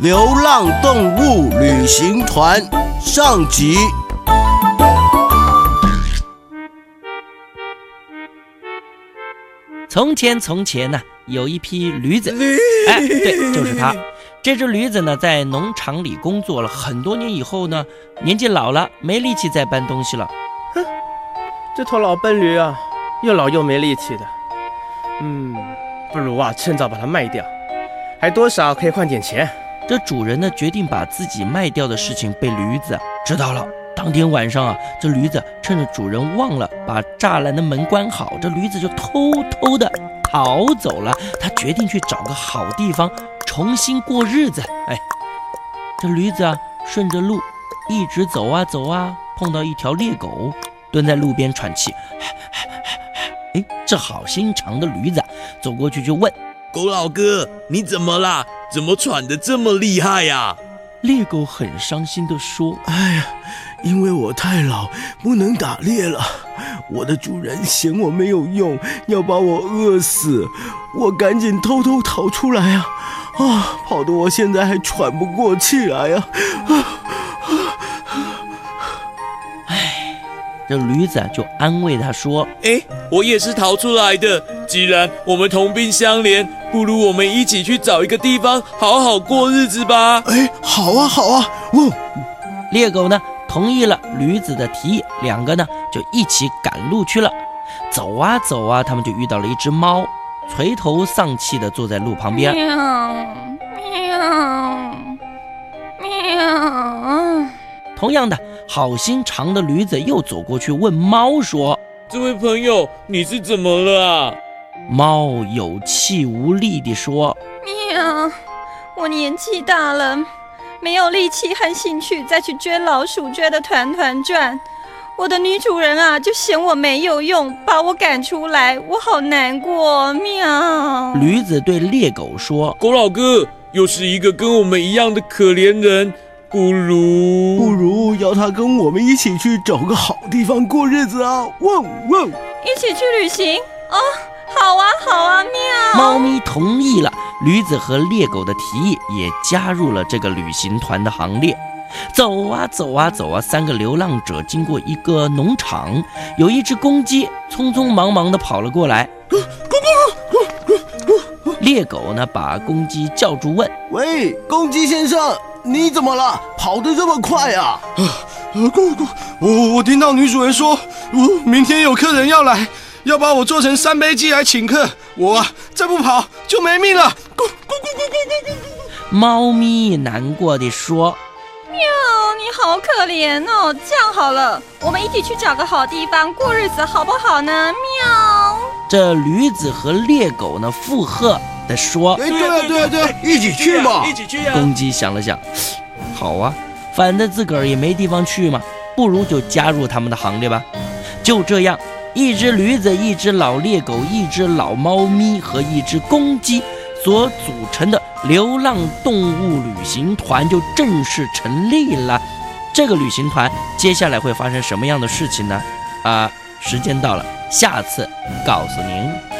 流浪动物旅行团上集。从前，从前呢，有一批驴子。哎，对，就是它。这只驴子呢，在农场里工作了很多年以后呢，年纪老了，没力气再搬东西了。哼，这头老笨驴啊，又老又没力气的。嗯，不如啊，趁早把它卖掉，还多少可以换点钱。这主人呢，决定把自己卖掉的事情被驴子知道了。当天晚上啊，这驴子趁着主人忘了把栅栏的门关好，这驴子就偷偷的逃走了。他决定去找个好地方重新过日子。哎，这驴子啊，顺着路一直走啊走啊，碰到一条猎狗，蹲在路边喘气。哎，这好心肠的驴子走过去就问。狗老哥，你怎么啦？怎么喘得这么厉害呀？猎狗很伤心地说：“哎呀，因为我太老，不能打猎了。我的主人嫌我没有用，要把我饿死。我赶紧偷偷逃出来呀！啊，跑得我现在还喘不过气来呀！”这驴子就安慰他说：“哎，我也是逃出来的。既然我们同病相怜，不如我们一起去找一个地方好好过日子吧。”哎，好啊，好啊！哦，猎狗呢同意了驴子的提议，两个呢就一起赶路去了。走啊走啊，他们就遇到了一只猫，垂头丧气的坐在路旁边。喵喵喵！同样的。好心肠的驴子又走过去问猫说：“这位朋友，你是怎么了啊？”猫有气无力地说：“喵，我年纪大了，没有力气和兴趣再去追老鼠，追得团团转。我的女主人啊，就嫌我没有用，把我赶出来，我好难过。”喵。驴子对猎狗说：“狗老哥，又是一个跟我们一样的可怜人。”不如不如要他跟我们一起去找个好地方过日子啊！汪汪，一起去旅行哦！好啊好啊，喵！猫咪同意了，驴子和猎狗的提议也加入了这个旅行团的行列。走啊走啊走啊，三个流浪者经过一个农场，有一只公鸡匆匆忙忙地跑了过来。猎狗呢，把公鸡叫住问：“喂，公鸡先生。”你怎么了？跑得这么快呀！啊，公公，我我听到女主人说，我明天有客人要来，要把我做成三杯鸡来请客。我再不跑就没命了。咕咕咕咕咕咕咕。猫咪难过的说：“喵，你好可怜哦。这样好了，我们一起去找个好地方过日子，好不好呢？”喵。这驴子和猎狗呢附和的。说，对对对对，一起去吧！一起去呀！公鸡想了想，好啊，反正自个儿也没地方去嘛，不如就加入他们的行列吧。就这样，一只驴子、一只老猎狗、一只老猫咪和一只公鸡所组成的流浪动物旅行团就正式成立了。这个旅行团接下来会发生什么样的事情呢？啊，时间到了，下次告诉您。